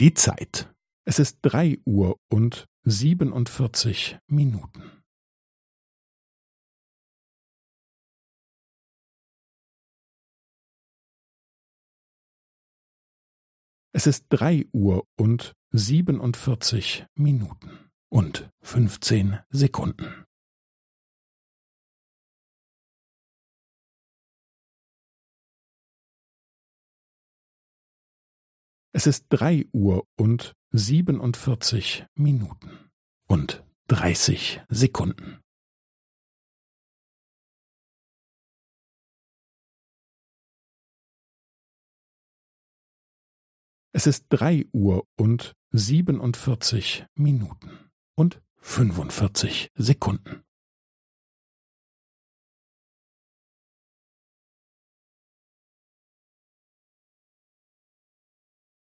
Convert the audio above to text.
Die Zeit. Es ist drei Uhr und siebenundvierzig Minuten. Es ist drei Uhr und siebenundvierzig Minuten und fünfzehn Sekunden. Es ist drei Uhr und siebenundvierzig Minuten und dreißig Sekunden. Es ist drei Uhr und siebenundvierzig Minuten und fünfundvierzig Sekunden.